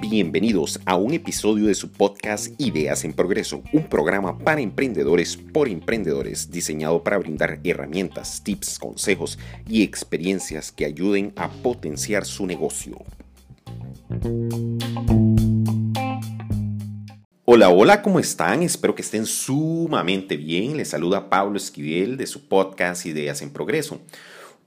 Bienvenidos a un episodio de su podcast Ideas en Progreso, un programa para emprendedores por emprendedores diseñado para brindar herramientas, tips, consejos y experiencias que ayuden a potenciar su negocio. Hola, hola, ¿cómo están? Espero que estén sumamente bien. Les saluda Pablo Esquivel de su podcast Ideas en Progreso.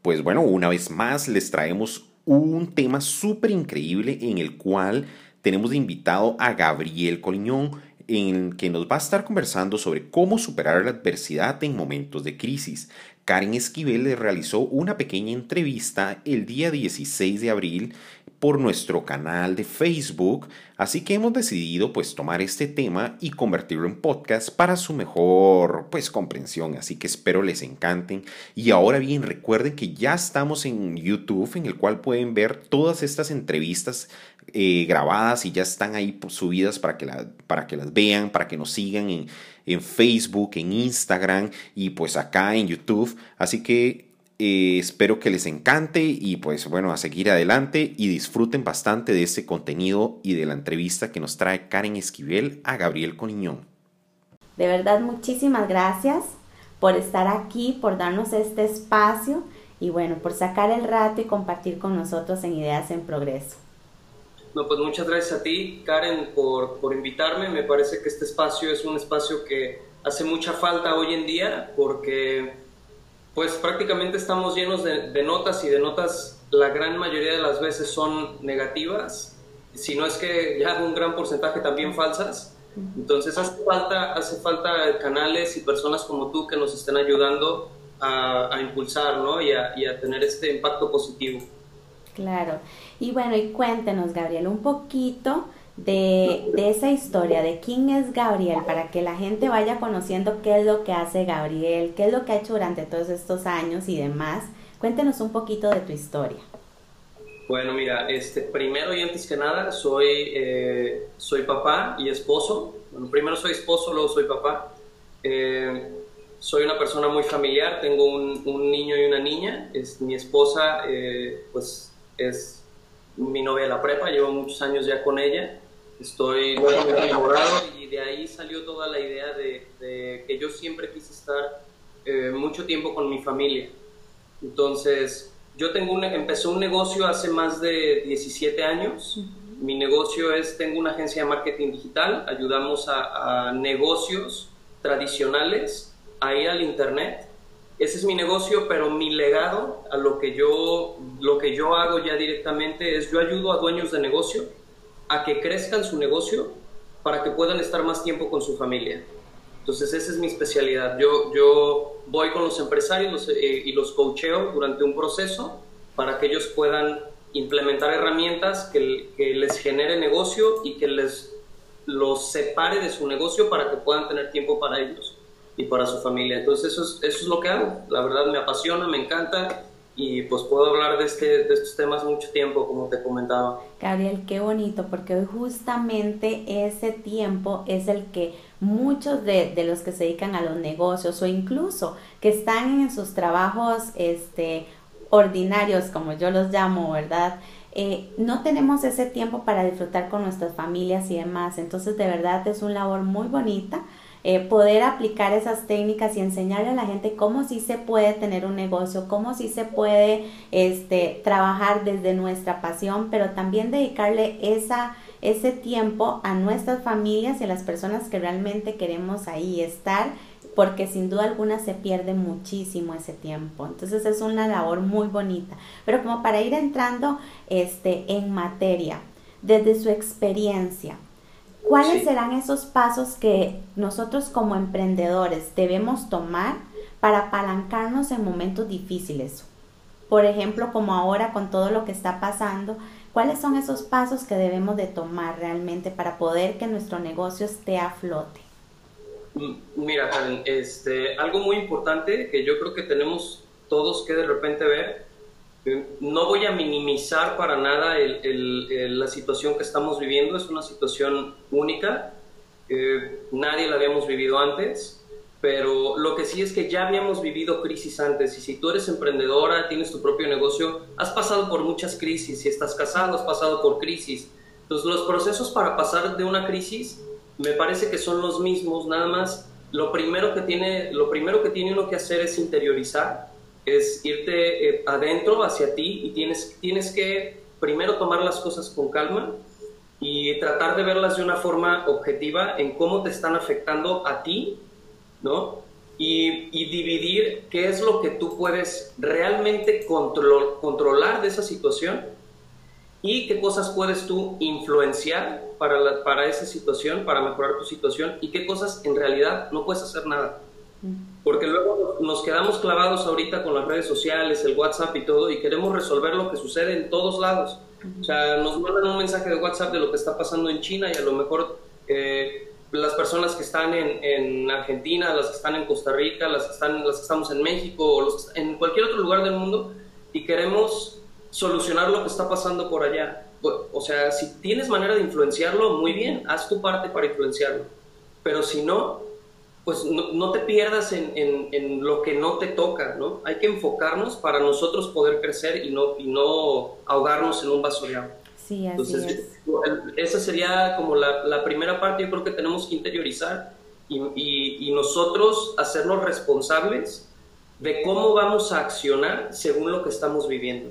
Pues bueno, una vez más les traemos un tema súper increíble en el cual tenemos de invitado a Gabriel Coliñón, en que nos va a estar conversando sobre cómo superar la adversidad en momentos de crisis. Karen Esquivel le realizó una pequeña entrevista el día 16 de abril por nuestro canal de Facebook, así que hemos decidido pues tomar este tema y convertirlo en podcast para su mejor pues comprensión, así que espero les encanten. Y ahora bien recuerden que ya estamos en YouTube en el cual pueden ver todas estas entrevistas eh, grabadas y ya están ahí pues, subidas para que, para que las vean, para que nos sigan en, en Facebook, en Instagram y pues acá en YouTube, así que eh, espero que les encante y pues bueno, a seguir adelante y disfruten bastante de este contenido y de la entrevista que nos trae Karen Esquivel a Gabriel Coniñón. De verdad, muchísimas gracias por estar aquí, por darnos este espacio y bueno, por sacar el rato y compartir con nosotros en Ideas en Progreso. No, pues muchas gracias a ti, Karen, por, por invitarme. Me parece que este espacio es un espacio que hace mucha falta hoy en día porque pues prácticamente estamos llenos de, notas y de notas la gran mayoría de las veces son negativas, si no es que ya un gran porcentaje también falsas. Entonces hace falta, hace falta canales y personas como tú que nos estén ayudando a, impulsar ¿no? y, a, y a tener este impacto positivo. Claro. Y bueno, y cuéntenos, Gabriel, un poquito de, esa historia, de quién es Gabriel, para que la gente vaya conociendo qué es lo que hace Gabriel, qué es lo que ha hecho durante todos estos años y demás. Cuéntenos un poquito de tu historia. Bueno, mira, este, primero y antes que nada, soy, eh, soy papá y esposo. Bueno, primero soy esposo, luego soy papá. Eh, soy una persona muy familiar, tengo un, un niño y una niña. Es, mi esposa, eh, pues, es mi novia de la prepa, llevo muchos años ya con ella estoy muy enamorado y de ahí salió toda la idea de, que yo siempre quise estar eh, mucho tiempo con mi familia. Entonces, yo tengo un, empecé un negocio hace más de 17 años. Mi negocio es, tengo una agencia de marketing digital, ayudamos a, a negocios tradicionales a ir al Internet. Ese es mi negocio, pero mi legado a lo que yo, lo que yo hago ya directamente es yo ayudo a dueños de negocio a que crezcan su negocio para que puedan estar más tiempo con su familia. Entonces esa es mi especialidad. Yo, yo voy con los empresarios eh, y los coacheo durante un proceso para que ellos puedan implementar herramientas que, que, les genere negocio y que les los separe de su negocio para que puedan tener tiempo para ellos y para su familia. Entonces eso es, eso es lo que hago. La verdad me apasiona, me encanta y pues puedo hablar de, este, de estos temas mucho tiempo, como te comentaba. Gabriel, qué bonito, porque hoy justamente ese tiempo es el que muchos de, de, los que se dedican a los negocios o incluso que están en sus trabajos este, ordinarios, como yo los llamo, ¿verdad? Eh, no tenemos ese tiempo para disfrutar con nuestras familias y demás. Entonces, de verdad es una labor muy bonita eh, poder aplicar esas técnicas y enseñarle a la gente cómo sí se puede tener un negocio, cómo sí se puede este, trabajar desde nuestra pasión, pero también dedicarle esa, ese tiempo a nuestras familias y a las personas que realmente queremos ahí estar porque sin duda alguna se pierde muchísimo ese tiempo. Entonces es una labor muy bonita. Pero como para ir entrando este, en materia, desde su experiencia, ¿Cuáles serán esos pasos que nosotros como emprendedores debemos tomar para apalancarnos en momentos difíciles? Por ejemplo, como ahora con todo lo que está pasando, ¿cuáles son esos pasos que debemos de tomar realmente para poder que nuestro negocio esté a flote? Mm, mira, Karen, este, algo muy importante que yo creo que tenemos todos que de repente ver no voy a minimizar para nada la situación que estamos viviendo, es una situación única, nadie la habíamos vivido antes, pero lo que sí es que ya habíamos vivido crisis antes y si tú eres emprendedora, tienes tu propio negocio, has pasado por muchas crisis, si estás casado, has pasado por crisis. Entonces los procesos para pasar de una crisis me parece que son los mismos, nada más lo primero que tiene, lo primero que tiene uno que hacer es interiorizar, es irte eh, adentro hacia ti y tienes, tienes que primero tomar las cosas con calma y tratar de verlas de una forma objetiva en cómo te están afectando a ti, ¿no? Y, dividir qué es lo que tú puedes realmente controlar de esa situación y qué cosas puedes tú influenciar para, para esa situación, para mejorar tu situación y qué cosas en realidad no puedes hacer nada. Porque luego nos quedamos clavados ahorita con las redes sociales, el WhatsApp y todo, y queremos resolver lo que sucede en todos lados. O sea, nos mandan un mensaje de WhatsApp de lo que está pasando en China y a lo mejor eh, las personas que están en, en, Argentina, las que están en Costa Rica, las que, están, las que estamos en México, o en cualquier otro lugar del mundo, y queremos solucionar lo que está pasando por allá. O sea, si tienes manera de influenciarlo, muy bien, haz tu parte para influenciarlo. Pero si no, pues no, te pierdas en, en, lo que no te toca, ¿no? Hay que enfocarnos para nosotros poder crecer y no, y no ahogarnos en un vaso de agua. Sí, así Entonces, esa sería como la, la, primera parte, yo creo que tenemos que interiorizar y, y, y, nosotros hacernos responsables de cómo vamos a accionar según lo que estamos viviendo.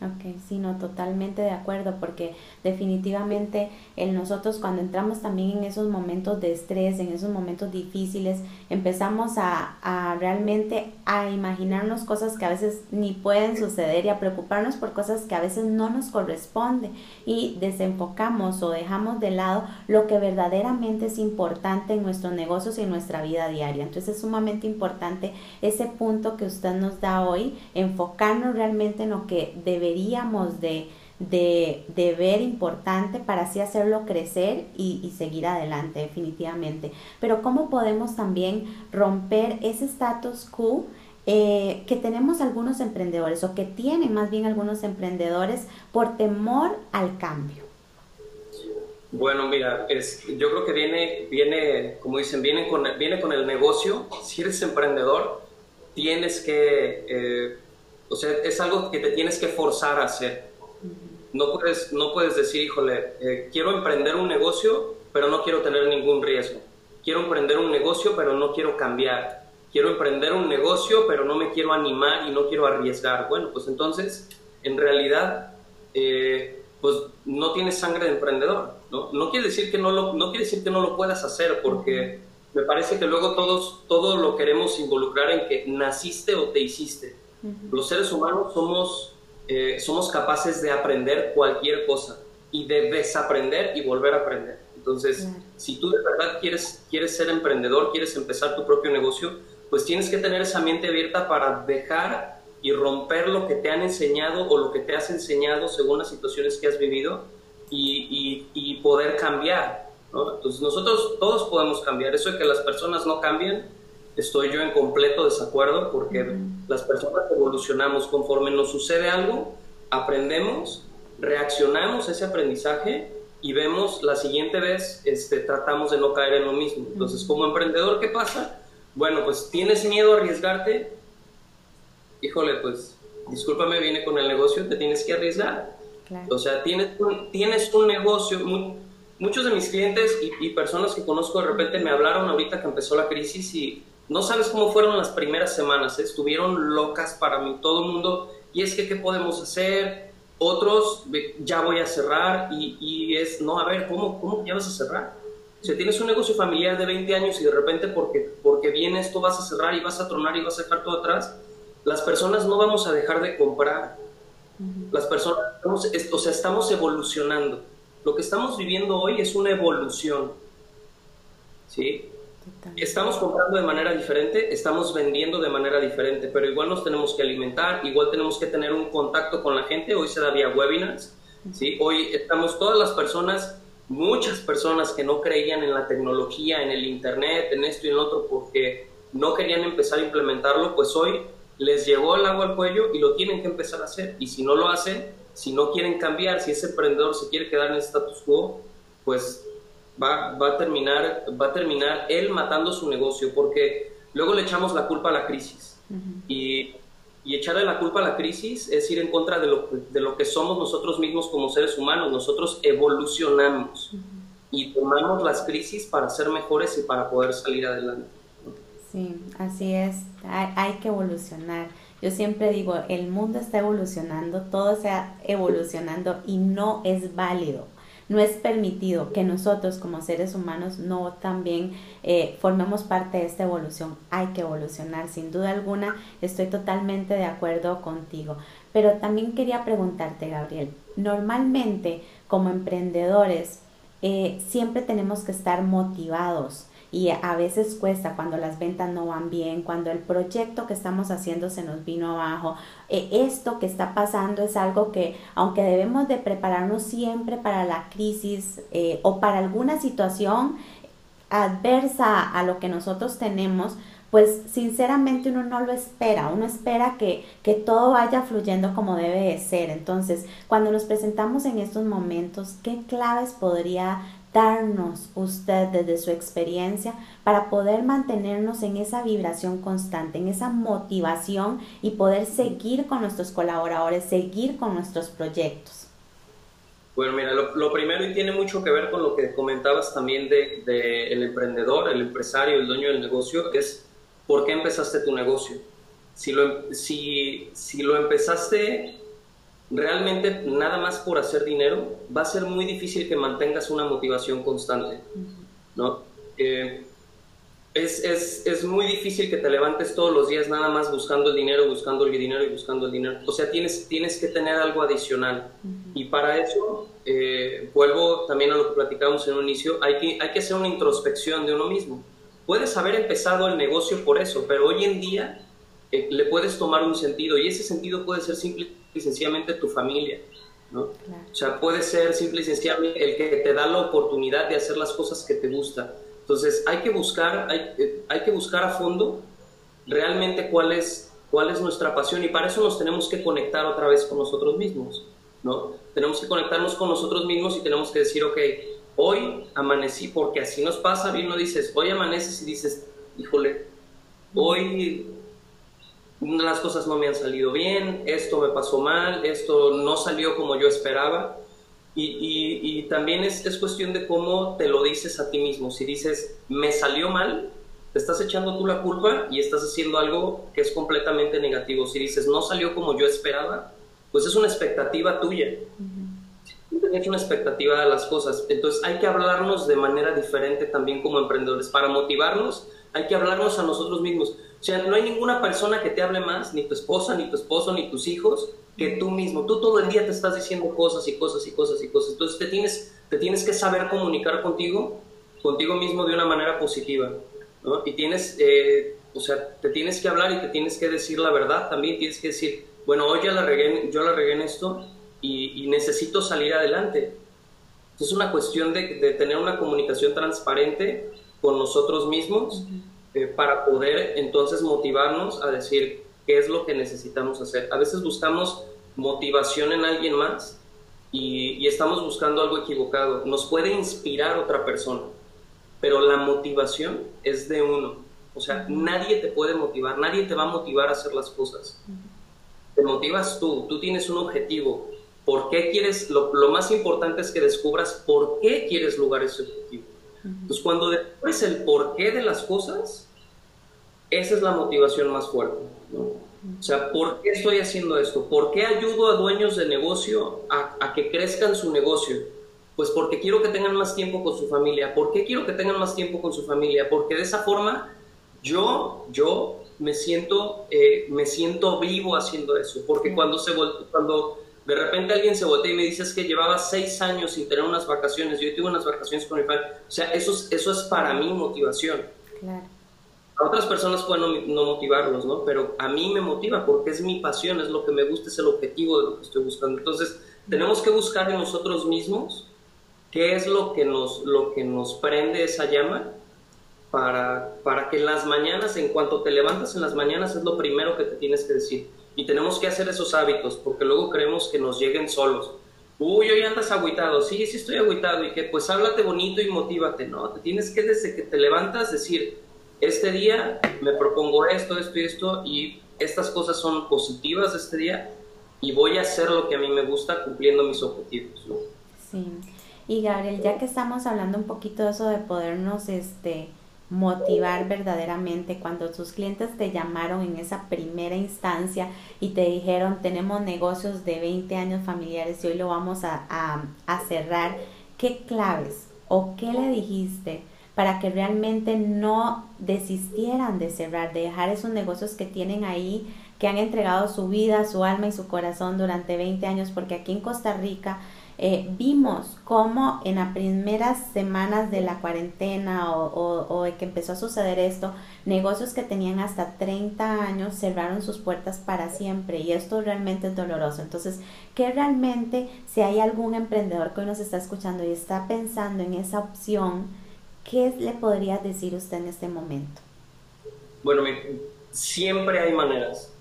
Ok, sí, no, totalmente de acuerdo, porque definitivamente el nosotros cuando entramos también en esos momentos de estrés, en esos momentos difíciles, empezamos a, a realmente a imaginarnos cosas que a veces ni pueden suceder y a preocuparnos por cosas que a veces no nos corresponde y desenfocamos o dejamos de lado lo que verdaderamente es importante en nuestros negocios y en nuestra vida diaria. Entonces es sumamente importante ese punto que usted nos da hoy, enfocarnos realmente en lo que debería deberíamos de, de, ver importante para así hacerlo crecer y, seguir adelante definitivamente. Pero ¿cómo podemos también romper ese status quo? Eh, que tenemos algunos emprendedores o que tienen más bien algunos emprendedores por temor al cambio. Bueno, mira, yo creo que viene, viene, como dicen, viene con, viene con el negocio. Si eres emprendedor, tienes que eh, o sea, es algo que te tienes que forzar a hacer. No puedes, no puedes decir, híjole, eh, quiero emprender un negocio, pero no quiero tener ningún riesgo. Quiero emprender un negocio, pero no quiero cambiar. Quiero emprender un negocio, pero no me quiero animar y no quiero arriesgar. Bueno, pues entonces, en realidad, eh, pues no tienes sangre de emprendedor. ¿no? No, quiere decir que no, lo, no quiere decir que no lo puedas hacer, porque me parece que luego todos todo lo queremos involucrar en que naciste o te hiciste. Los seres humanos somos, eh, somos capaces de aprender cualquier cosa y de desaprender y volver a aprender. Entonces, si tú de verdad quieres, quieres ser emprendedor, quieres empezar tu propio negocio, pues tienes que tener esa mente abierta para dejar y romper lo que te han enseñado o lo que te has enseñado según las situaciones que has vivido y, y, poder cambiar. Entonces nosotros todos podemos cambiar. Eso de que las personas no cambien, estoy yo en completo desacuerdo porque las personas evolucionamos conforme nos sucede algo, aprendemos, reaccionamos a ese aprendizaje y vemos la siguiente vez, este, tratamos de no caer en lo mismo. Entonces, como emprendedor, ¿qué pasa? Bueno, pues tienes miedo a arriesgarte, híjole, pues discúlpame, viene con el negocio, te tienes que arriesgar. O sea, tienes un, tienes un negocio, muchos de mis clientes y, y personas que conozco de repente me hablaron ahorita que empezó la crisis y no sabes cómo fueron las primeras semanas, ¿eh? estuvieron locas para mí, todo el mundo, y es que, ¿qué podemos hacer? Otros, ya voy a cerrar, y, es, no, a ver, ¿cómo, ¿cómo ya vas a cerrar? Si tienes un negocio familiar de 20 años y de repente porque, porque viene esto vas a cerrar y vas a tronar y vas a dejar todo atrás, las personas no vamos a dejar de comprar. Las personas, o sea, estamos evolucionando. Lo que estamos viviendo hoy es una evolución. ¿Sí? Estamos comprando de manera diferente, estamos vendiendo de manera diferente, pero igual nos tenemos que alimentar, igual tenemos que tener un contacto con la gente. Hoy se da vía webinars, ¿sí? Hoy estamos todas las personas, muchas personas que no creían en la tecnología, en el internet, en esto y en lo otro, porque no querían empezar a implementarlo, pues hoy les llegó el agua al cuello y lo tienen que empezar a hacer. Y si no lo hacen, si no quieren cambiar, si ese emprendedor se quiere quedar en el status quo, pues va, va, a terminar, va a terminar él matando su negocio, porque luego le echamos la culpa a la crisis. y, y, echarle la culpa a la crisis es ir en contra de lo, de lo que somos nosotros mismos como seres humanos. Nosotros evolucionamos y tomamos las crisis para ser mejores y para poder salir adelante. Sí, así es, hay, hay, que evolucionar. Yo siempre digo, el mundo está evolucionando, todo está evolucionando y no es válido, no es permitido que nosotros como seres humanos no también eh, formemos parte de esta evolución. Hay que evolucionar, sin duda alguna, estoy totalmente de acuerdo contigo. Pero también quería preguntarte, Gabriel, normalmente como emprendedores eh, siempre tenemos que estar motivados y a veces cuesta cuando las ventas no van bien, cuando el proyecto que estamos haciendo se nos vino abajo. Eh, esto que está pasando es algo que, aunque debemos de prepararnos siempre para la crisis eh, o para alguna situación adversa a lo que nosotros tenemos, pues sinceramente uno no lo espera, uno espera que, que, todo vaya fluyendo como debe de ser. Entonces, cuando nos presentamos en estos momentos, ¿qué claves podría darnos usted desde su experiencia para poder mantenernos en esa vibración constante, en esa motivación y poder seguir con nuestros colaboradores, seguir con nuestros proyectos? Bueno, mira, lo, primero y tiene mucho que ver con lo que comentabas también de, de, el emprendedor, el empresario, el dueño del negocio, es por qué empezaste tu negocio. Si lo, si, si lo empezaste realmente nada más por hacer dinero, va a ser muy difícil que mantengas una motivación constante, ¿no? Eh, es, es, es, muy difícil que te levantes todos los días nada más buscando el dinero, buscando el dinero y buscando el dinero. O sea, tienes, tienes que tener algo adicional. Y para eso, eh, vuelvo también a lo que platicábamos en un inicio, hay que, hay que hacer una introspección de uno mismo. Puedes haber empezado el negocio por eso, pero hoy en día eh, le puedes tomar un sentido y ese sentido puede ser simple y sencillamente tu familia, ¿no? O sea, puede ser simple y sencillamente el que te da la oportunidad de hacer las cosas que te gustan. Entonces, hay que buscar, hay, eh, hay que buscar a fondo realmente cuál es, cuál es nuestra pasión y para eso nos tenemos que conectar otra vez con nosotros mismos, ¿no? Tenemos que conectarnos con nosotros mismos y tenemos que decir, ok, hoy amanecí, porque así nos pasa, bien no dices, hoy amaneces y dices, híjole, hoy las cosas no me han salido bien, esto me pasó mal, esto no salió como yo esperaba. Y, y, también es, es, cuestión de cómo te lo dices a ti mismo. Si dices, me salió mal, te estás echando tú la culpa y estás haciendo algo que es completamente negativo. Si dices, no salió como yo esperaba, pues es una expectativa tuya. Tú tienes una expectativa de las cosas. Entonces hay que hablarnos de manera diferente también como emprendedores. Para motivarnos, hay que hablarnos a nosotros mismos. O sea, no hay ninguna persona que te hable más, ni tu esposa, ni tu esposo, ni tus hijos, que tú mismo. Tú todo el día te estás diciendo cosas y cosas y cosas y cosas. Entonces te tienes, te tienes que saber comunicar contigo, contigo mismo de una manera positiva. ¿no? Y tienes, eh, o sea, te tienes que hablar y te tienes que decir la verdad también. Tienes que decir, bueno, hoy ya la regué, yo la regué en esto y, necesito salir adelante. Es una cuestión de, de, tener una comunicación transparente con nosotros mismos. Eh, para poder entonces motivarnos a decir qué es lo que necesitamos hacer. A veces buscamos motivación en alguien más y, estamos buscando algo equivocado. Nos puede inspirar otra persona, pero la motivación es de uno. O sea, nadie te puede motivar, nadie te va a motivar a hacer las cosas. Te motivas tú, tú tienes un objetivo. ¿Por qué quieres? Lo, lo más importante es que descubras por qué quieres lograr ese objetivo. Entonces, cuando descubres el porqué de las cosas, esa es la motivación más fuerte. O sea, ¿por qué estoy haciendo esto? ¿Por qué ayudo a dueños de negocio a, a, que crezcan su negocio? Pues porque quiero que tengan más tiempo con su familia. ¿Por qué quiero que tengan más tiempo con su familia? Porque de esa forma yo, yo me siento, eh, me siento vivo haciendo eso. Porque cuando, se cuando de repente alguien se voltea y me dice que llevaba seis años sin tener unas vacaciones, yo tuve unas vacaciones con mi padre. O sea, eso, eso es para mí motivación. Claro. A otras personas pueden no, motivarlos, ¿no? Pero a mí me motiva porque es mi pasión, es lo que me gusta, es el objetivo de lo que estoy buscando. Entonces, tenemos que buscar en nosotros mismos qué es lo que nos, lo que nos prende esa llama para, para que en las mañanas, en cuanto te levantas en las mañanas, es lo primero que te tienes que decir. Y tenemos que hacer esos hábitos porque luego creemos que nos lleguen solos. Uy, hoy andas agüitado. Sí, sí estoy agüitado. Y que pues háblate bonito y motívate, ¿no? Te tienes que desde que te levantas decir, este día me propongo esto, esto y esto, y estas cosas son positivas de este día, y voy a hacer lo que a mí me gusta cumpliendo mis objetivos. Sí. Y Gabriel, ya que estamos hablando un poquito de eso de podernos, este, motivar verdaderamente. Cuando tus clientes te llamaron en esa primera instancia y te dijeron tenemos negocios de 20 años familiares y hoy lo vamos a, a, cerrar, ¿qué claves o qué le dijiste para que realmente no desistieran de cerrar, de dejar esos negocios que tienen ahí, que han entregado su vida, su alma y su corazón durante 20 años, porque aquí en Costa Rica eh, vimos cómo en las primeras semanas de la cuarentena o, o, que empezó a suceder esto, negocios que tenían hasta 30 años cerraron sus puertas para siempre y esto realmente es doloroso. Entonces, ¿qué realmente, si hay algún emprendedor que hoy nos está escuchando y está pensando en esa opción, qué le podría decir usted en este momento? Bueno, siempre hay maneras.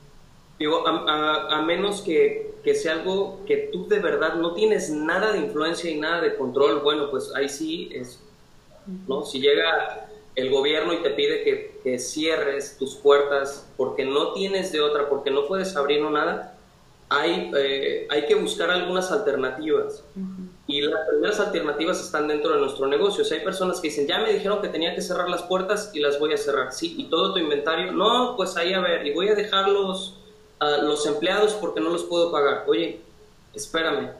Digo, a menos que que sea algo que tú de verdad no tienes nada de influencia y nada de control, bueno, pues ahí sí es, ¿no? Si llega el gobierno y te pide que, que cierres tus puertas porque no tienes de otra, porque no puedes abrir nada, hay, eh, hay que buscar algunas alternativas. Y las primeras alternativas están dentro de nuestro negocio. O sea, hay personas que dicen, ya me dijeron que tenía que cerrar las puertas y las voy a cerrar. Sí, y todo tu inventario, no, pues ahí a ver, y voy a dejarlos los empleados porque no los puedo pagar. Oye, espérame,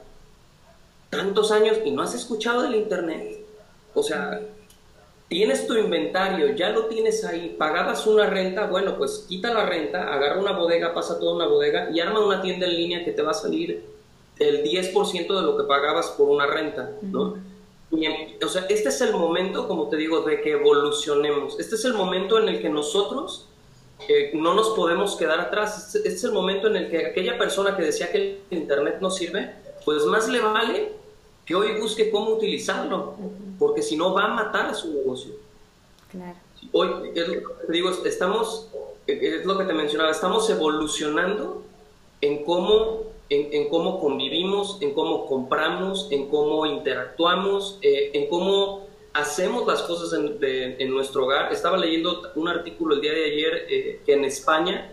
tantos años y no has escuchado del Internet. O sea, tienes tu inventario, ya lo tienes ahí, pagabas una renta, bueno, pues quita la renta, agarra una bodega, pasa toda una bodega y arma una tienda en línea que te va a salir el 10% de lo que pagabas por una renta, ¿no? o sea, este es el momento, como te digo, de que evolucionemos. Este es el momento en el que nosotros no nos podemos quedar atrás. Este es el momento en el que aquella persona que decía que el Internet no sirve, pues más le vale que hoy busque cómo utilizarlo, porque si no va a matar a su negocio. Claro. Hoy, te digo, estamos, es lo que te mencionaba, estamos evolucionando en cómo, en, cómo convivimos, en cómo compramos, en cómo interactuamos, eh, en cómo hacemos las cosas en, nuestro hogar. Estaba leyendo un artículo el día de ayer eh, que en España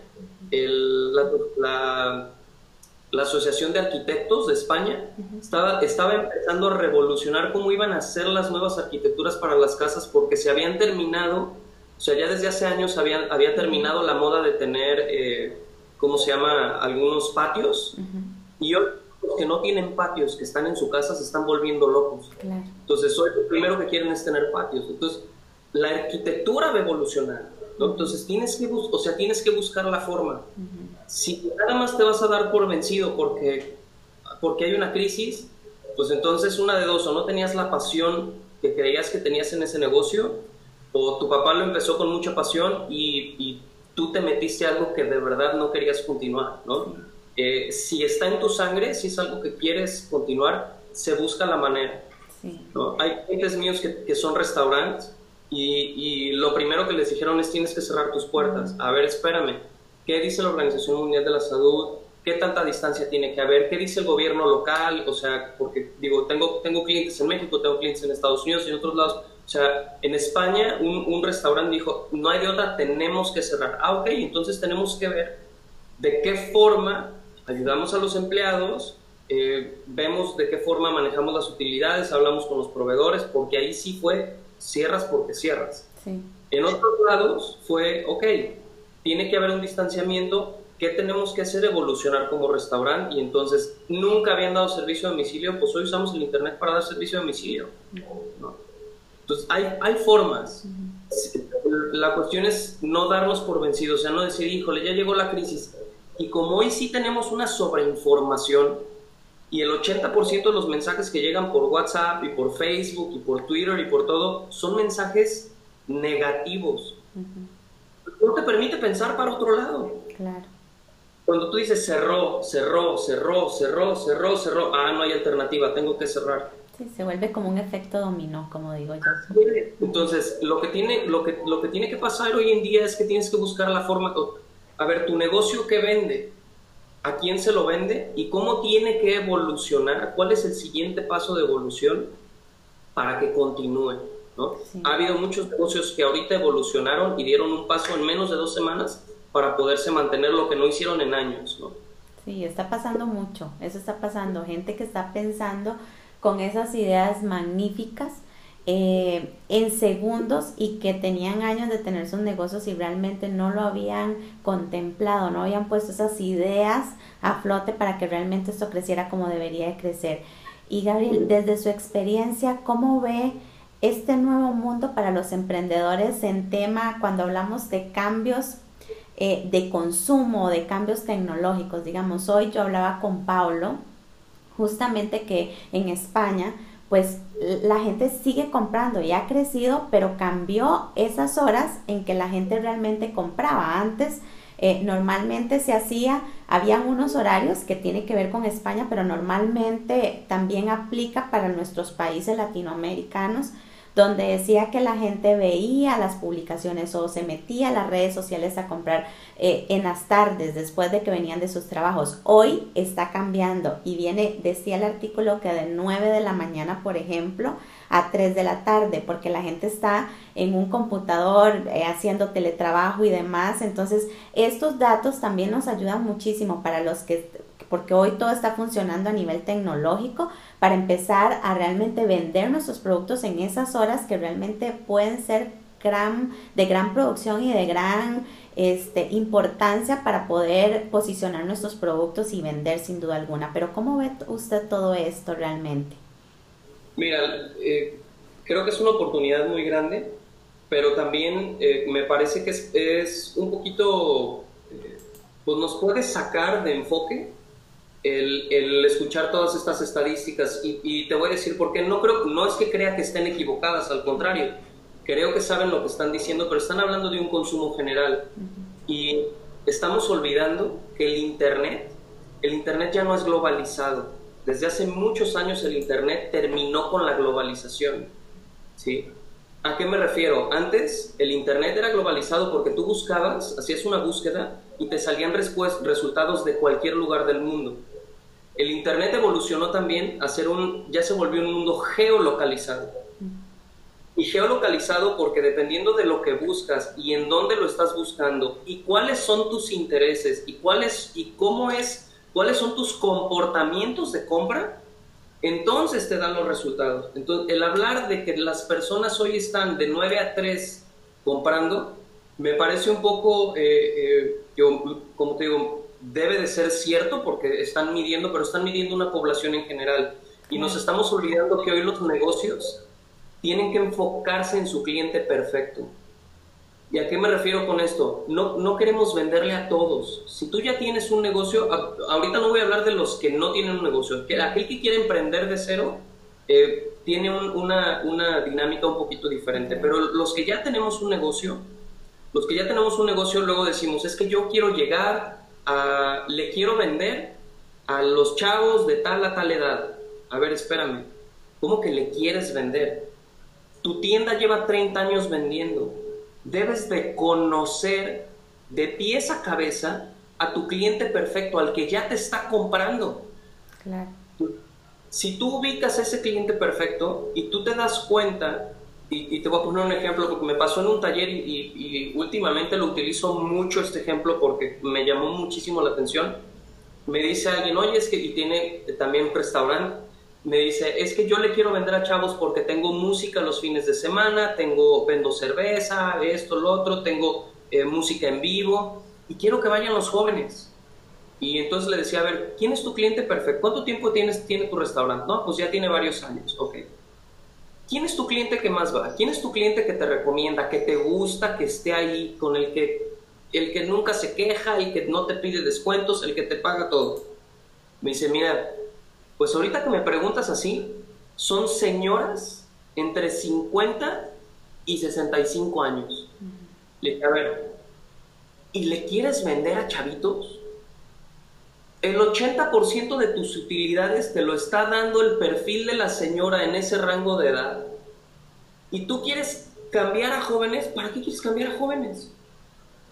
la, Asociación de Arquitectos de España estaba, estaba empezando a revolucionar cómo iban a ser las nuevas arquitecturas para las casas porque se habían terminado, o sea, ya desde hace años había, había terminado la moda de tener, eh, ¿cómo se llama?, algunos patios. Y hoy que no tienen patios, que están en su casa, se están volviendo locos. Entonces, hoy lo primero que quieren es tener patios. Entonces, la arquitectura va a evolucionar. Entonces, tienes que, o sea, tienes que buscar la forma. Si nada más te vas a dar por vencido porque, porque hay una crisis, pues entonces una de dos, o no tenías la pasión que creías que tenías en ese negocio, o tu papá lo empezó con mucha pasión y, y tú te metiste algo que de verdad no querías continuar, ¿no? Eh, si está en tu sangre, si es algo que quieres continuar, se busca la manera. Hay clientes míos que, son restaurantes y, lo primero que les dijeron es tienes que cerrar tus puertas. A ver, espérame, ¿qué dice la Organización Mundial de la Salud? ¿Qué tanta distancia tiene que haber? ¿Qué dice el gobierno local? O sea, porque digo, tengo, tengo clientes en México, tengo clientes en Estados Unidos y en otros lados. O sea, en España un, un restaurante dijo, no hay de otra, tenemos que cerrar. Ah, ok, entonces tenemos que ver de qué forma ayudamos a los empleados, eh, vemos de qué forma manejamos las utilidades, hablamos con los proveedores, porque ahí sí fue cierras porque cierras. En otros lados fue, ok, tiene que haber un distanciamiento, ¿qué tenemos que hacer? Evolucionar como restaurante y entonces nunca habían dado servicio a domicilio, pues hoy usamos el Internet para dar servicio a domicilio. Entonces hay, hay formas. La cuestión es no darnos por vencidos, o sea, no decir, híjole, ya llegó la crisis, y como hoy sí tenemos una sobreinformación y el 80% de los mensajes que llegan por WhatsApp y por Facebook y por Twitter y por todo son mensajes negativos. No te permite pensar para otro lado. Claro. Cuando tú dices cerró, cerró, cerró, cerró, cerró, cerró, ah, no hay alternativa, tengo que cerrar. Sí, se vuelve como un efecto dominó, como digo yo. Entonces, lo que tiene, lo que, lo que tiene que pasar hoy en día es que tienes que buscar la forma a ver, tu negocio que vende, a quién se lo vende y cómo tiene que evolucionar, cuál es el siguiente paso de evolución para que continúe. ¿no? Ha habido muchos negocios que ahorita evolucionaron y dieron un paso en menos de dos semanas para poderse mantener lo que no hicieron en años. ¿no? Sí, está pasando mucho, eso está pasando. Gente que está pensando con esas ideas magníficas eh, en segundos y que tenían años de tener sus negocios y realmente no lo habían contemplado, no habían puesto esas ideas a flote para que realmente esto creciera como debería de crecer. Y Gabriel, desde su experiencia, ¿cómo ve este nuevo mundo para los emprendedores en tema cuando hablamos de cambios eh, de consumo, de cambios tecnológicos? Digamos, hoy yo hablaba con Paulo, justamente que en España, pues la gente sigue comprando y ha crecido, pero cambió esas horas en que la gente realmente compraba. Antes eh, normalmente se hacía, habían unos horarios que tienen que ver con España, pero normalmente también aplica para nuestros países latinoamericanos donde decía que la gente veía las publicaciones o se metía a las redes sociales a comprar eh, en las tardes después de que venían de sus trabajos. Hoy está cambiando y viene, decía el artículo que de 9 de la mañana, por ejemplo, a 3 de la tarde, porque la gente está en un computador eh, haciendo teletrabajo y demás. Entonces, estos datos también nos ayudan muchísimo para los que porque hoy todo está funcionando a nivel tecnológico para empezar a realmente vender nuestros productos en esas horas que realmente pueden ser de gran producción y de gran este, importancia para poder posicionar nuestros productos y vender sin duda alguna. Pero ¿cómo ve usted todo esto realmente? Mira, eh, creo que es una oportunidad muy grande, pero también eh, me parece que es, un poquito, eh, pues nos puede sacar de enfoque el, escuchar todas estas estadísticas. Y, te voy a decir por qué. No creo no es que crea que estén equivocadas al contrario. Creo que saben lo que están diciendo pero están hablando de un consumo general. Y estamos olvidando que el internet el internet ya no es globalizado. Desde hace muchos años el internet terminó con la globalización sí ¿A qué me refiero? Antes el Internet era globalizado porque tú buscabas, hacías una búsqueda y te salían resultados de cualquier lugar del mundo. El Internet evolucionó también a ser un, ya se volvió un mundo geolocalizado. Y geolocalizado porque dependiendo de lo que buscas y en dónde lo estás buscando y cuáles son tus intereses y cuáles y cómo es, cuáles son tus comportamientos de compra, entonces te dan los resultados. Entonces, el hablar de que las personas hoy están de 9 a 3 comprando, me parece un poco, eh, eh, yo, como te digo, debe de ser cierto porque están midiendo, pero están midiendo una población en general. Y nos estamos olvidando que hoy los negocios tienen que enfocarse en su cliente perfecto. ¿Y a qué me refiero con esto? No, no queremos venderle a todos. Si tú ya tienes un negocio, ahorita no voy a hablar de los que no tienen un negocio. Aquel que quiere emprender de cero eh, tiene una, una dinámica un poquito diferente. Pero los que ya tenemos un negocio, los que ya tenemos un negocio, luego decimos, es que yo quiero llegar le quiero vender a los chavos de tal a tal edad. A ver, espérame, ¿cómo que le quieres vender? Tu tienda lleva 30 años vendiendo. Debes de conocer de pies a cabeza a tu cliente perfecto, al que ya te está comprando. Claro. Si tú ubicas a ese cliente perfecto y tú te das cuenta y, te voy a poner un ejemplo porque me pasó en un taller y, últimamente lo utilizo mucho este ejemplo porque me llamó muchísimo la atención. Me dice alguien, oye, es que, y tiene también restaurante, me dice, es que yo le quiero vender a chavos porque tengo música los fines de semana, tengo, vendo cerveza, esto, lo otro, tengo eh, música en vivo y quiero que vayan los jóvenes. Y entonces le decía, a ver, ¿quién es tu cliente perfecto? ¿Cuánto tiempo tienes, tiene tu restaurante? No, pues ya tiene varios años, ok. ¿Quién es tu cliente que más va? ¿Quién es tu cliente que te recomienda, que te gusta, que esté ahí, con el que, el que nunca se queja, el que no te pide descuentos, el que te paga todo? Me dice, mira, pues ahorita que me preguntas así, son señoras entre 50 y 65 años. Le dije, a ver, ¿y le quieres vender a chavitos? El 80% de tus utilidades te lo está dando el perfil de la señora en ese rango de edad. Y tú quieres cambiar a jóvenes, ¿para qué quieres cambiar a jóvenes?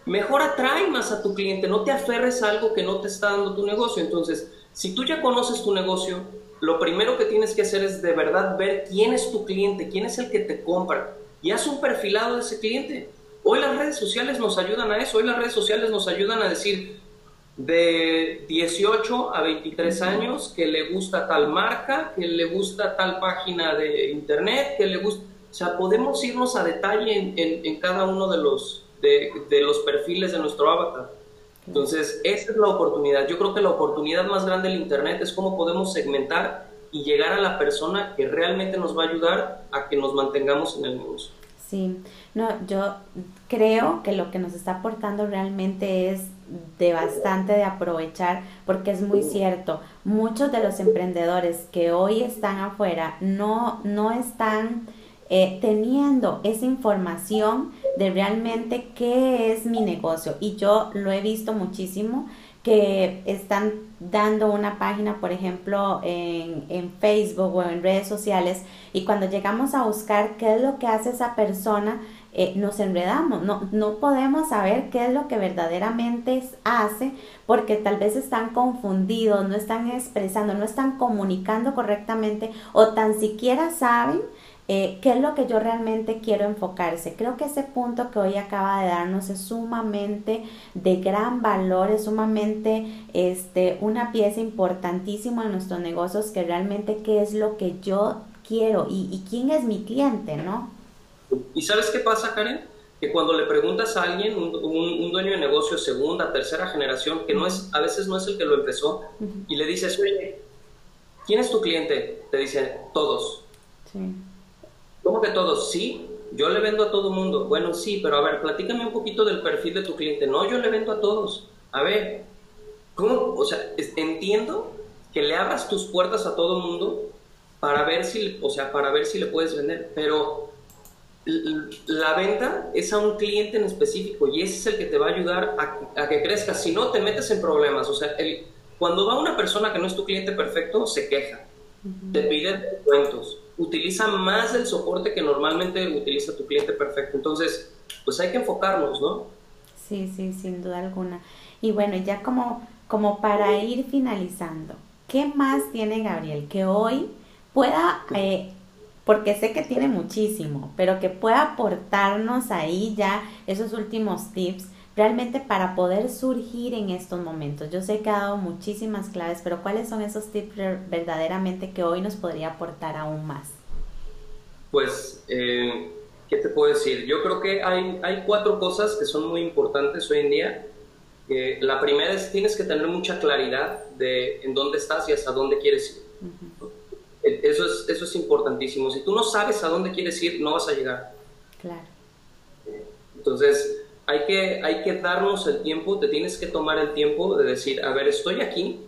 mejor atrae más a tu cliente, no te aferres a algo que no te está dando tu negocio. Entonces, si tú ya conoces tu negocio, lo primero que tienes que hacer es de verdad ver quién es tu cliente, quién es el que te compra y haz un perfilado de ese cliente. Hoy las redes sociales nos ayudan a eso, hoy las redes sociales nos ayudan a decir de 18 a 23 años que le gusta tal marca, que le gusta tal página de internet, que le gusta... O sea, podemos irnos a detalle en, en, cada uno de los, de, de los perfiles de nuestro avatar. Entonces, esa es la oportunidad. Yo creo que la oportunidad más grande del Internet es cómo podemos segmentar y llegar a la persona que realmente nos va a ayudar a que nos mantengamos en el negocio. Sí, no, yo creo que lo que nos está aportando realmente es de bastante de aprovechar porque es muy cierto, muchos de los emprendedores que hoy están afuera no, no están eh, teniendo esa información de realmente qué es mi negocio. Y yo lo he visto muchísimo que están dando una página, por ejemplo, en, en, Facebook o en redes sociales y cuando llegamos a buscar qué es lo que hace esa persona, eh, nos enredamos, no, no podemos saber qué es lo que verdaderamente hace porque tal vez están confundidos, no están expresando, no están comunicando correctamente o tan siquiera saben eh, ¿Qué es lo que yo realmente quiero enfocarse? Creo que ese punto que hoy acaba de darnos es sumamente de gran valor, es sumamente este, una pieza importantísima en nuestros negocios, que realmente qué es lo que yo quiero y, quién es mi cliente, ¿no? ¿Y sabes qué pasa, Karen? Que cuando le preguntas a alguien, un, dueño de negocio segunda, tercera generación, que no es, a veces no es el que lo empezó, y le dices, oye, ¿quién es tu cliente? Te dice, todos. Sí. ¿Cómo que todos? Sí, yo le vendo a todo mundo. Bueno, sí, pero a ver, platícame un poquito del perfil de tu cliente. No, yo le vendo a todos. A ver, ¿cómo? O sea, entiendo que le abras tus puertas a todo mundo para ver si, o sea, para ver si le puedes vender, pero la venta es a un cliente en específico y ese es el que te va a ayudar a, que crezca. Si no, te metes en problemas. O sea, el, cuando va una persona que no es tu cliente perfecto, se queja, te pide cuentos utiliza más el soporte que normalmente utiliza tu cliente perfecto. Entonces, pues hay que enfocarnos, ¿no? Sí, sí, sin duda alguna. Y bueno, ya como, como para ir finalizando, ¿qué más tiene Gabriel que hoy pueda, eh, porque sé que tiene muchísimo, pero que pueda aportarnos ahí ya esos últimos tips realmente para poder surgir en estos momentos. Yo sé que ha dado muchísimas claves, pero ¿cuáles son esos tips verdaderamente que hoy nos podría aportar aún más? Pues, eh, ¿qué te puedo decir? Yo creo que hay, hay cuatro cosas que son muy importantes hoy en día. la primera es tienes que tener mucha claridad de en dónde estás y hasta dónde quieres ir. Eso es, eso es importantísimo. Si tú no sabes a dónde quieres ir, no vas a llegar. Claro. Entonces, hay que, hay que darnos el tiempo, te tienes que tomar el tiempo de decir, a ver, estoy aquí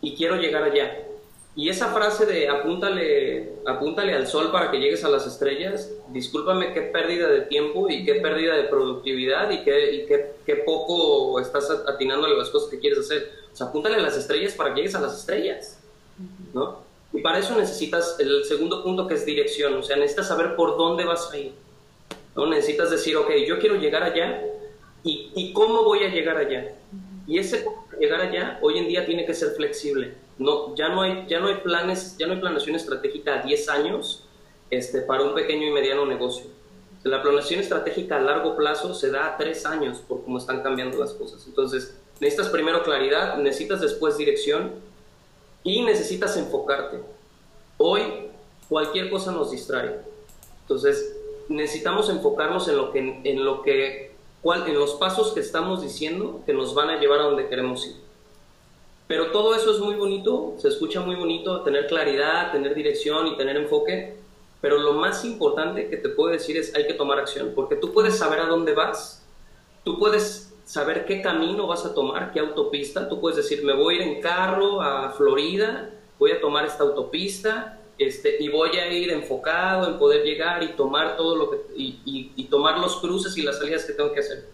y quiero llegar allá. Y esa frase de apúntale, apúntale al sol para que llegues a las estrellas, discúlpame qué pérdida de tiempo y qué pérdida de productividad y qué, y qué, qué poco estás atinándole las cosas que quieres hacer. O sea, apúntale a las estrellas para que llegues a las estrellas, ¿no? Y para eso necesitas el segundo punto que es dirección, o sea, necesitas saber por dónde vas a ir. ¿no? Necesitas decir, ok, yo quiero llegar allá y, y cómo voy a llegar allá. Y ese llegar allá hoy en día tiene que ser flexible. No, ya, no hay, ya no hay planes, ya no hay planeación estratégica a 10 años este, para un pequeño y mediano negocio. La planeación estratégica a largo plazo se da a 3 años por cómo están cambiando las cosas. Entonces, necesitas primero claridad, necesitas después dirección y necesitas enfocarte. Hoy cualquier cosa nos distrae. Entonces, necesitamos enfocarnos en lo que, en lo que, cuál, en los pasos que estamos diciendo que nos van a llevar a donde queremos ir. Pero todo eso es muy bonito, se escucha muy bonito, tener claridad, tener dirección y tener enfoque, pero lo más importante que te puedo decir es hay que tomar acción, porque tú puedes saber a dónde vas, tú puedes saber qué camino vas a tomar, qué autopista, tú puedes decir, me voy a ir en carro a Florida, voy a tomar esta autopista, este, y voy a ir enfocado en poder llegar y tomar todo lo que, y, tomar los cruces y las salidas que tengo que hacer.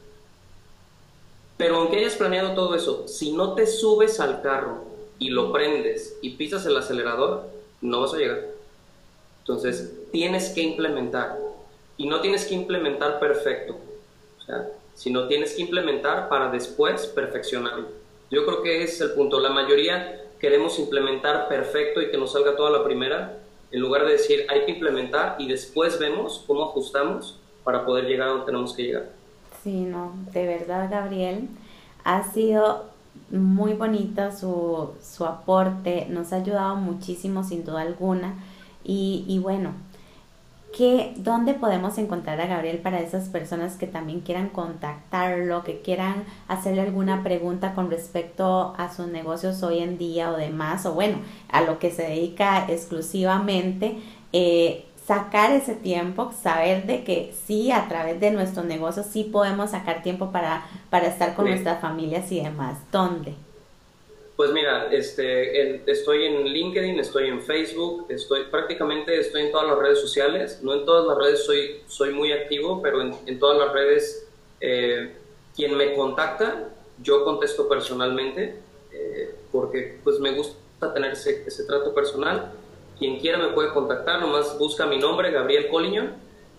Pero aunque hayas planeado todo eso, si no te subes al carro y lo prendes y pisas el acelerador, no vas a llegar. Entonces, tienes que implementar. Y no tienes que implementar perfecto. O sea, sino tienes que implementar para después perfeccionarlo. Yo creo que es el punto. La mayoría queremos implementar perfecto y que nos salga toda la primera, en lugar de decir hay que implementar y después vemos cómo ajustamos para poder llegar a donde tenemos que llegar. Sí, no, de verdad, Gabriel, ha sido muy bonita su, su aporte, nos ha ayudado muchísimo sin duda alguna y, y bueno, ¿qué, ¿dónde podemos encontrar a Gabriel para esas personas que también quieran contactarlo, que quieran hacerle alguna pregunta con respecto a sus negocios hoy en día o demás, o bueno, a lo que se dedica exclusivamente? Eh, sacar ese tiempo, saber de que sí, a través de nuestros negocios sí podemos sacar tiempo para, para estar con nuestras familias y demás. ¿Dónde? Pues mira, este, estoy en LinkedIn, estoy en Facebook, estoy prácticamente estoy en todas las redes sociales. No en todas las redes soy, soy muy activo, pero en, todas las redes eh, quien me contacta, yo contesto personalmente, eh, porque pues me gusta tener ese, ese trato personal quien quiera me puede contactar, nomás busca mi nombre, Gabriel Coliño,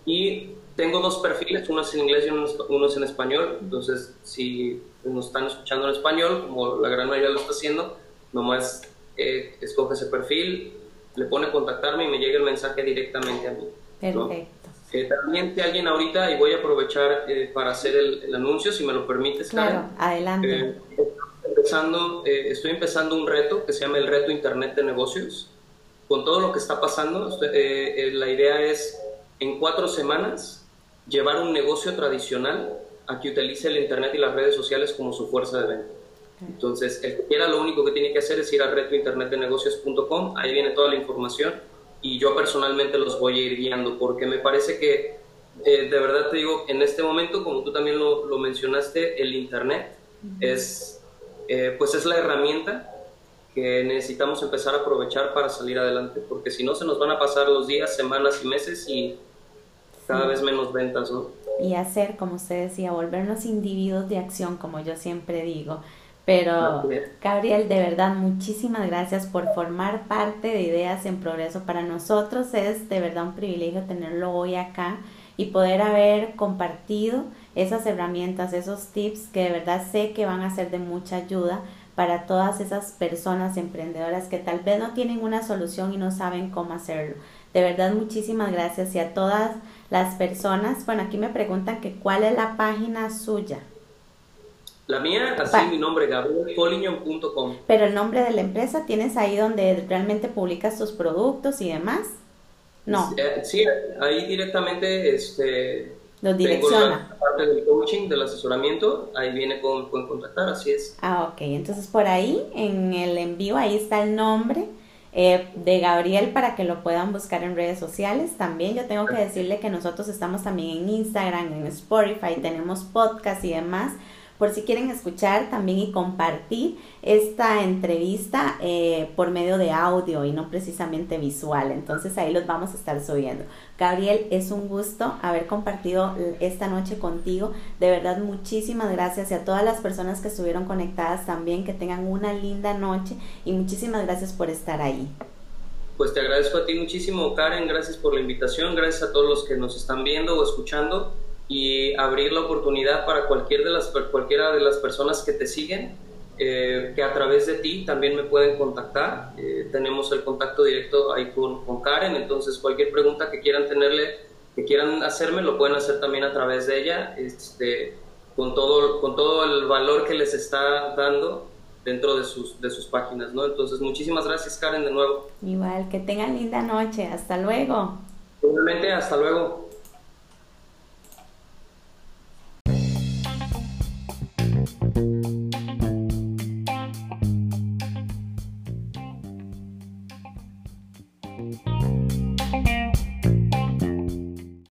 y tengo dos perfiles, uno es en inglés y uno es en español, entonces si nos están escuchando en español, como la gran mayoría lo está haciendo, nomás eh, escoge ese perfil, le pone contactarme y me llega el mensaje directamente a mí. Perfecto. Eh, también si alguien ahorita, y voy a aprovechar eh, para hacer el, anuncio, si me lo permites. Claro, adelante. Eh, empezando, estoy empezando un reto que se llama el Reto Internet de Negocios con todo lo que está pasando, eh, eh, la idea es en cuatro semanas llevar un negocio tradicional a que utilice el Internet y las redes sociales como su fuerza de venta. Entonces, el que quiera lo único que tiene que hacer es ir a retointernetdenegocios.com, ahí viene toda la información y yo personalmente los voy a ir guiando porque me parece que, eh, de verdad te digo, en este momento, como tú también lo, lo mencionaste, el Internet es, pues es la herramienta que necesitamos empezar a aprovechar para salir adelante, porque si no se nos van a pasar los días, semanas y meses y cada vez menos ventas, ¿no? Y hacer, como usted decía, volvernos individuos de acción, como yo siempre digo. Pero, Gabriel, de verdad, muchísimas gracias por formar parte de Ideas en Progreso. Para nosotros es de verdad un privilegio tenerlo hoy acá y poder haber compartido esas herramientas, esos tips que de verdad sé que van a ser de mucha ayuda para todas esas personas emprendedoras que tal vez no tienen una solución y no saben cómo hacerlo. De verdad, muchísimas gracias y a todas las personas. Bueno, aquí me preguntan que cuál es la página suya. La mía, así mi nombre, gabrielpoliño.com. Pero el nombre de la empresa, ¿tienes ahí donde realmente publicas tus productos y demás? No. Eh, sí, ahí directamente este, los direcciona. La parte del coaching, del asesoramiento, ahí viene con, con contactar, así es. Ah, ok. Entonces por ahí, en el envío, ahí está el nombre eh, de Gabriel para que lo puedan buscar en redes sociales. También yo tengo que decirle que nosotros estamos también en Instagram, en Spotify, tenemos podcast y demás por si quieren escuchar también y compartir esta entrevista eh, por medio de audio y no precisamente visual. Entonces ahí los vamos a estar subiendo. Gabriel, es un gusto haber compartido esta noche contigo. De verdad, muchísimas gracias y a todas las personas que estuvieron conectadas también, que tengan una linda noche y muchísimas gracias por estar ahí. Pues te agradezco a ti muchísimo, Karen, gracias por la invitación, gracias a todos los que nos están viendo o escuchando y abrir la oportunidad para cualquier de las, cualquiera de las personas que te siguen, eh, que a través de ti también me pueden contactar. Eh, tenemos el contacto directo ahí con, con, Karen, entonces cualquier pregunta que quieran tenerle, que quieran hacerme, lo pueden hacer también a través de ella, este, con, todo, con todo el valor que les está dando dentro de sus, de sus páginas, ¿no? Entonces, muchísimas gracias, Karen, de nuevo. Igual, que tengan linda noche. Hasta luego. Igualmente, hasta luego.